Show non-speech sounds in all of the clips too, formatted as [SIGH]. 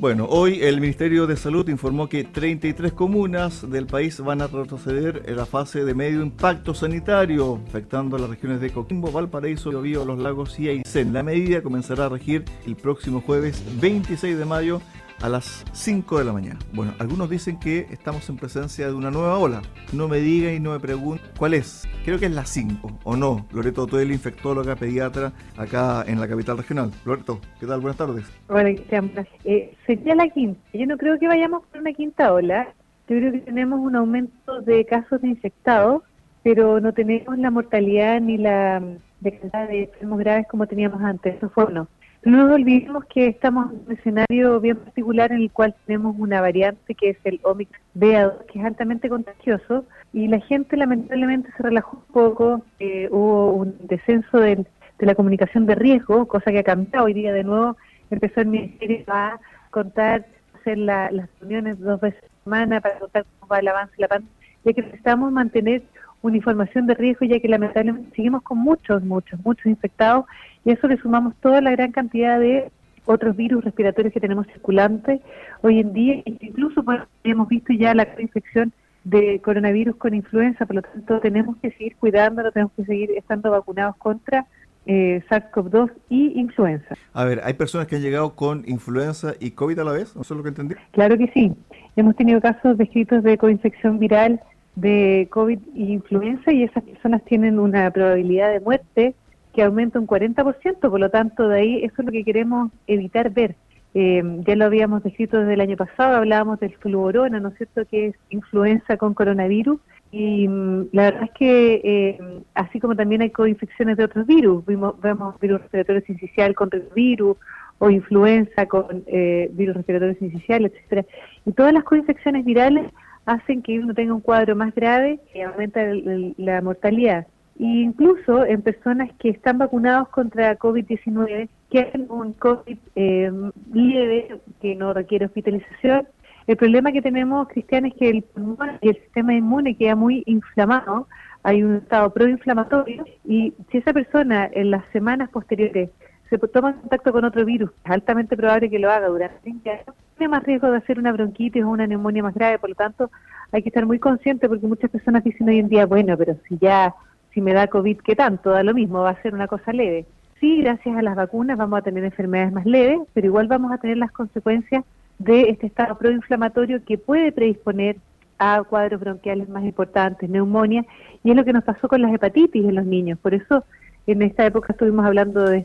Bueno, hoy el Ministerio de Salud informó que 33 comunas del país van a retroceder en la fase de medio impacto sanitario, afectando a las regiones de Coquimbo, Valparaíso, Biobío, Los Lagos y Aysén. La medida comenzará a regir el próximo jueves 26 de mayo a las 5 de la mañana. Bueno, algunos dicen que estamos en presencia de una nueva ola. No me digan y no me pregunten cuál es. Creo que es la 5, ¿o no? Loreto Toel, infectóloga, pediatra, acá en la capital regional. Loreto, ¿qué tal? Buenas tardes. Hola, eh, sería la quinta. Yo no creo que vayamos por una quinta ola. Yo creo que tenemos un aumento de casos de infectados, pero no tenemos la mortalidad ni la de de enfermos graves como teníamos antes. Eso fue uno. No nos olvidemos que estamos en un escenario bien particular en el cual tenemos una variante que es el Omicron BA2, que es altamente contagioso, y la gente lamentablemente se relajó un poco, eh, hubo un descenso de, la comunicación de riesgo, cosa que ha cambiado. Hoy día de nuevo, empezó el Ministerio a contar, hacer las reuniones dos veces a la semana para contar cómo va el avance de la pandemia, ya que necesitamos mantener una información de riesgo, ya que lamentablemente seguimos con muchos, muchos, muchos infectados y a eso le sumamos toda la gran cantidad de otros virus respiratorios que tenemos circulantes hoy en día, incluso hemos visto ya la infección de coronavirus con influenza, por lo tanto tenemos que seguir cuidándolo, tenemos que seguir estando vacunados contra eh, SARS-CoV-2 y influenza. A ver, ¿hay personas que han llegado con influenza y COVID a la vez? ¿No es lo que entendí? Claro que sí. Hemos tenido casos descritos de coinfección viral de COVID y influenza y esas personas tienen una probabilidad de muerte que aumenta un 40%, por lo tanto, de ahí eso es lo que queremos evitar ver. Eh, ya lo habíamos descrito desde el año pasado, hablábamos del fluorona, ¿no es cierto?, que es influenza con coronavirus, y mm, la verdad es que eh, así como también hay coinfecciones de otros virus, vimos, vemos virus respiratorio sincicial con virus o influenza con eh, virus respiratorio sincicial, etcétera. Y todas las coinfecciones virales hacen que uno tenga un cuadro más grave y aumenta la mortalidad. E incluso en personas que están vacunados contra COVID-19, que hacen un COVID eh, leve, que no requiere hospitalización, el problema que tenemos, Cristian, es que el pulmón y el sistema inmune queda muy inflamado, hay un estado proinflamatorio, y si esa persona en las semanas posteriores se toma contacto con otro virus, es altamente probable que lo haga durante 20 años, tiene más riesgo de hacer una bronquitis o una neumonía más grave, por lo tanto hay que estar muy consciente porque muchas personas dicen hoy en día, bueno, pero si ya si me da COVID, ¿qué tanto? Da lo mismo, va a ser una cosa leve. Sí, gracias a las vacunas vamos a tener enfermedades más leves, pero igual vamos a tener las consecuencias de este estado proinflamatorio que puede predisponer a cuadros bronquiales más importantes, neumonía, y es lo que nos pasó con las hepatitis en los niños. Por eso en esta época estuvimos hablando de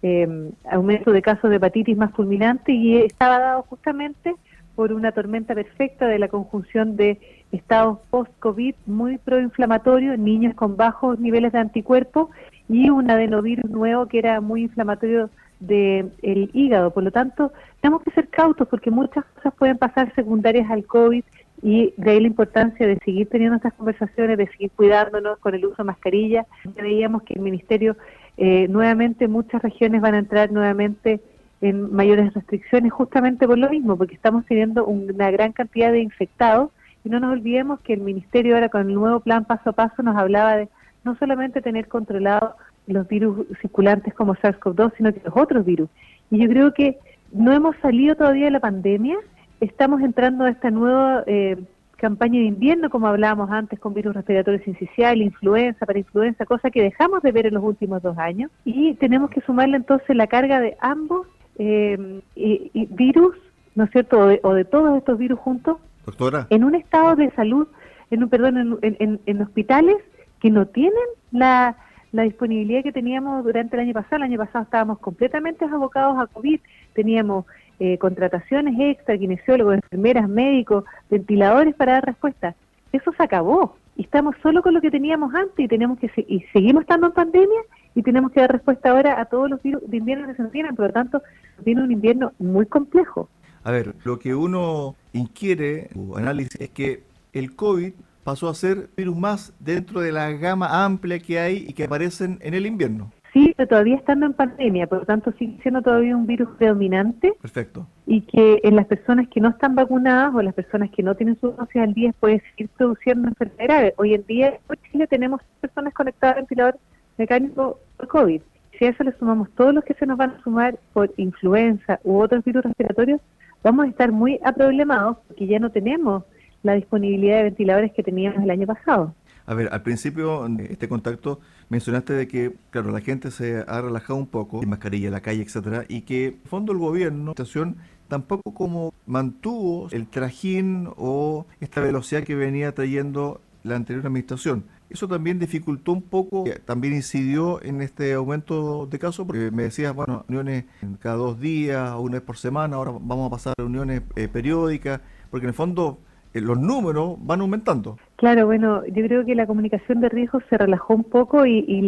este aumento de casos de hepatitis más fulminante y estaba dado justamente por una tormenta perfecta de la conjunción de estados post-COVID muy proinflamatorios, niños con bajos niveles de anticuerpos y un adenovirus nuevo que era muy inflamatorio del hígado. Por lo tanto, tenemos que ser cautos porque muchas cosas pueden pasar secundarias al COVID y de ahí la importancia de seguir teniendo estas conversaciones, de seguir cuidándonos con el uso de mascarilla. Veíamos que el Ministerio, eh, nuevamente, muchas regiones van a entrar nuevamente en mayores restricciones justamente por lo mismo, porque estamos teniendo una gran cantidad de infectados y no nos olvidemos que el Ministerio ahora con el nuevo plan paso a paso nos hablaba de no solamente tener controlados los virus circulantes como SARS-CoV-2, sino que los otros virus. Y yo creo que no hemos salido todavía de la pandemia, estamos entrando a esta nueva eh, campaña de invierno, como hablábamos antes, con virus respiratorio sincicial, influenza, para influenza, cosa que dejamos de ver en los últimos dos años, y tenemos que sumarle entonces la carga de ambos eh, y, virus, ¿no es cierto?, o de, todos estos virus juntos, Doctora. en un estado de salud, en un perdón, en, en, hospitales que no tienen la, la disponibilidad que teníamos durante el año pasado. El año pasado estábamos completamente abocados a COVID, teníamos eh, contrataciones extra, kinesiólogos, enfermeras, médicos, ventiladores para dar respuesta. Eso se acabó y estamos solo con lo que teníamos antes y tenemos que y seguimos estando en pandemia y tenemos que dar respuesta ahora a todos los virus de invierno que se nos vienen, por lo tanto, viene un invierno muy complejo. A ver, lo que uno inquiere, o análisis, es que el COVID pasó a ser virus más dentro de la gama amplia que hay y que aparecen en el invierno. Sí, pero todavía estando en pandemia, por lo tanto sigue siendo todavía un virus predominante. Perfecto. Y que en las personas que no están vacunadas o las personas que no tienen su dosis al día puede seguir produciendo enfermedades. Hoy en día en Chile tenemos personas conectadas al ventilador mecánico por COVID. Si a eso le sumamos todos los que se nos van a sumar por influenza u otros virus respiratorios, vamos a estar muy aproblemados porque ya no tenemos la disponibilidad de ventiladores que teníamos el año pasado. A ver, al principio de este contacto mencionaste de que, claro, la gente se ha relajado un poco, sin mascarilla en la calle, etcétera, y que, en fondo, el gobierno, la situación tampoco como mantuvo el trajín o esta velocidad que venía trayendo la anterior administración. Eso también dificultó un poco, también incidió en este aumento de casos, porque me decías, bueno, reuniones cada dos días, una vez por semana, ahora vamos a pasar a reuniones eh, periódicas, porque en el fondo eh, los números van aumentando. Claro, bueno, yo creo que la comunicación de riesgos se relajó un poco y, y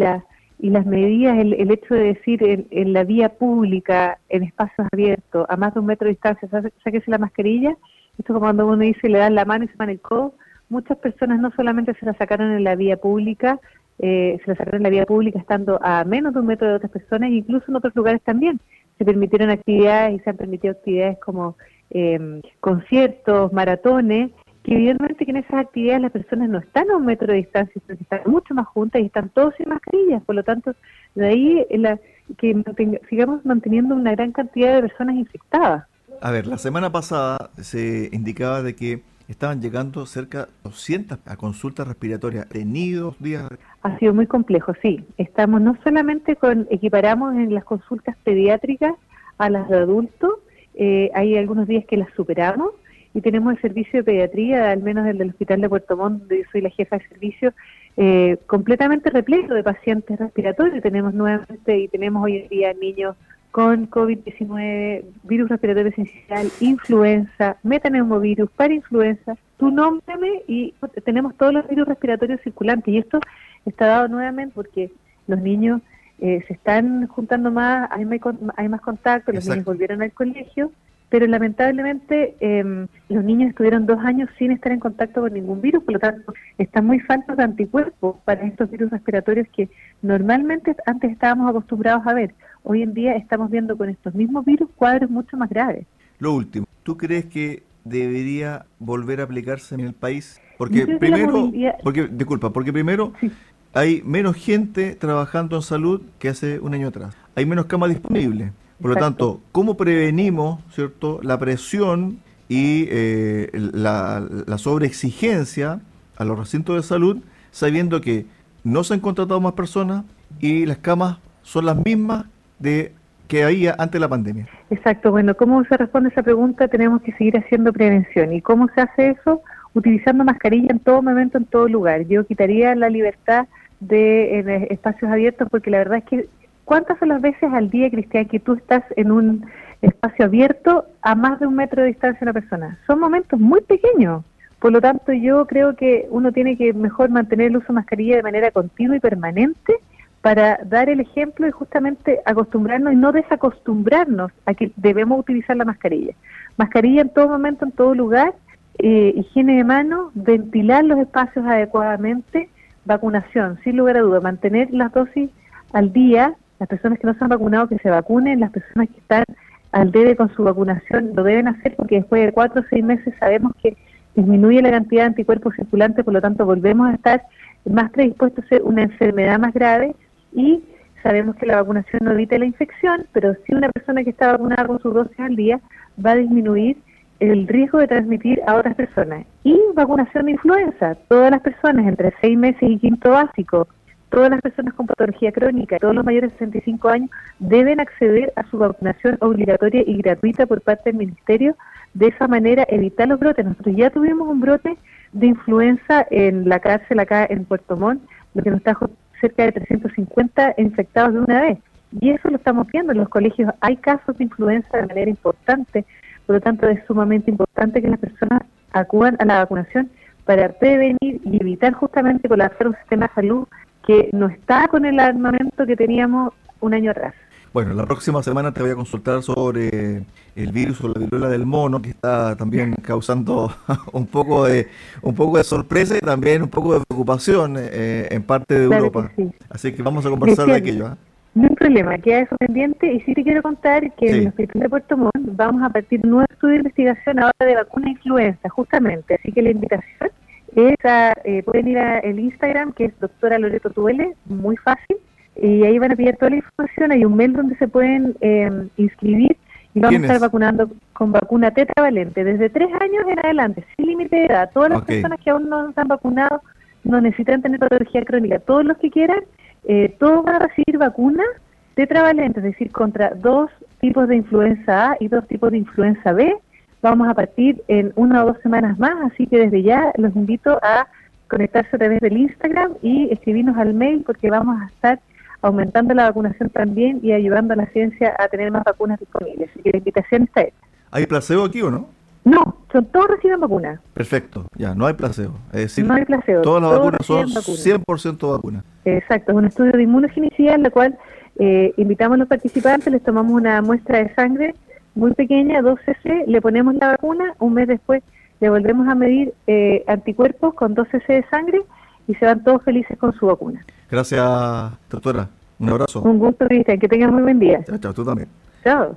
y las medidas, el, el hecho de decir en, la vía pública, en espacios abiertos, a más de un metro de distancia, sáquese la mascarilla, esto como cuando uno dice le dan la mano y se van el codo, muchas personas no solamente se la sacaron en la vía pública, eh, se la sacaron en la vía pública estando a menos de un metro de otras personas, incluso en otros lugares también. Se permitieron actividades y se han permitido actividades como eh, conciertos, maratones, que evidentemente que en esas actividades las personas no están a un metro de distancia, sino que están mucho más juntas y están todos sin mascarillas. Por lo tanto, de ahí la, que sigamos manteniendo una gran cantidad de personas infectadas. A ver, la semana pasada se indicaba de que estaban llegando cerca de 200 a consultas respiratorias. ¿Tenidos días? Ha sido muy complejo, sí. Estamos no solamente con, equiparamos en las consultas pediátricas a las de adultos, eh, hay algunos días que las superamos, y tenemos el servicio de pediatría, al menos el del Hospital de Puerto Montt, donde yo soy la jefa de servicio, eh, completamente repleto de pacientes respiratorios. Tenemos nuevamente y tenemos hoy en día niños con COVID-19, virus respiratorio esencial, influenza, metaneumovirus, parainfluenza. Tú nómbrame y tenemos todos los virus respiratorios circulantes. Y esto está dado nuevamente porque los niños eh, se están juntando más, hay más, hay más contacto, los niños volvieron al colegio pero lamentablemente em, los niños estuvieron dos años sin estar en contacto con ningún virus, por lo tanto están muy faltos de anticuerpos para estos virus respiratorios que normalmente antes estábamos acostumbrados a ver. Hoy en día estamos viendo con estos mismos virus cuadros mucho más graves. Lo último, ¿tú crees que debería volver a aplicarse en el país? Porque primero, porque disculpa, porque primero hay menos gente trabajando en salud que hace un año atrás. Hay menos camas disponibles. Por lo tanto, ¿cómo prevenimos cierto la presión y eh, la, la sobreexigencia a los recintos de salud sabiendo que no se han contratado más personas y las camas son las mismas de que había antes de la pandemia? Exacto, bueno, ¿cómo se responde esa pregunta? Tenemos que seguir haciendo prevención. ¿Y cómo se hace eso? Utilizando mascarilla en todo momento, en todo lugar. Yo quitaría la libertad de espacios abiertos porque la verdad es que ¿Cuántas son las veces al día, Cristian, que tú estás en un espacio abierto a más de un metro de distancia de una persona? Son momentos muy pequeños. Por lo tanto, yo creo que uno tiene que mejor mantener el uso de mascarilla de manera continua y permanente para dar el ejemplo y justamente acostumbrarnos y no desacostumbrarnos a que debemos utilizar la mascarilla. Mascarilla en todo momento, en todo lugar, eh, higiene de manos, ventilar los espacios adecuadamente, vacunación, sin lugar a duda, mantener las dosis al día las personas que no se han vacunado que se vacunen, las personas que están al debe con su vacunación lo deben hacer porque después de cuatro o seis meses sabemos que disminuye la cantidad de anticuerpos circulantes, por lo tanto volvemos a estar más predispuestos a ser una enfermedad más grave y sabemos que la vacunación no evita la infección, pero si una persona que está vacunada con sus dosis al día va a disminuir el riesgo de transmitir a otras personas. Y vacunación de influenza, todas las personas entre seis meses y quinto básico todas las personas con patología crónica, todos los mayores de 65 años, deben acceder a su vacunación obligatoria y gratuita por parte del Ministerio. De esa manera, evitar los brotes. Nosotros ya tuvimos un brote de influenza en la cárcel acá en Puerto Montt, lo que nos trajo cerca de 350 infectados de una vez. Y eso lo estamos viendo en los colegios. Hay casos de influenza de manera importante, por lo tanto es sumamente importante que las personas acudan a la vacunación para prevenir y evitar justamente colapsar un sistema de salud que no está con el armamento que teníamos un año atrás. Bueno, la próxima semana te voy a consultar sobre el virus o la viruela del mono, que está también [LAUGHS] causando [LAUGHS] un poco de un poco de sorpresa y también un poco de preocupación eh, en parte de Europa. Así que vamos a conversar de aquello. ¿eh? No hay problema, queda eso pendiente. Y sí te quiero contar que en el Hospital de Puerto Montt vamos a partir un nuevo estudio de investigación ahora de vacuna influenza, justamente. Así que la invitación eh, pueden ir al Instagram, que es doctora Loreto Tuele, muy fácil, y ahí van a pillar toda la información. Hay un mail donde se pueden em, inscribir y y vamos a estar vacunando con vacuna tetravalente desde tres años en adelante, sin límite de edad. Todas las personas que aún no están vacunados no necesitan tener patología crónica. Todos los que quieran, eh, todos van a recibir vacuna tetravalente, es decir, contra dos tipos de influenza A y dos tipos de influenza B. Vamos a partir en una o dos semanas más, así que desde ya los invito a conectarse a través del Instagram y escribirnos al mail porque vamos a estar aumentando la vacunación también y ayudando a la ciencia a tener más vacunas disponibles. Así que la invitación está hecha. ¿Hay placebo aquí o no? No, son todos reciben vacunas. Perfecto, ya, no hay placebo. Es decir, no hay placebo. todas las vacunas son 100% vacunas. Exacto, es un estudio de inmunogenicidad en la cual eh, invitamos a los participantes, les tomamos una muestra de sangre muy pequeña, 2 cc, le ponemos la vacuna, un mes después le volvemos a medir eh, anticuerpos con 2 cc de sangre y se van todos felices con su vacuna. Gracias, doctora. Un abrazo. Un gusto, Cristian. Que tengas muy buen día. Chao, chao, tú también. Chao.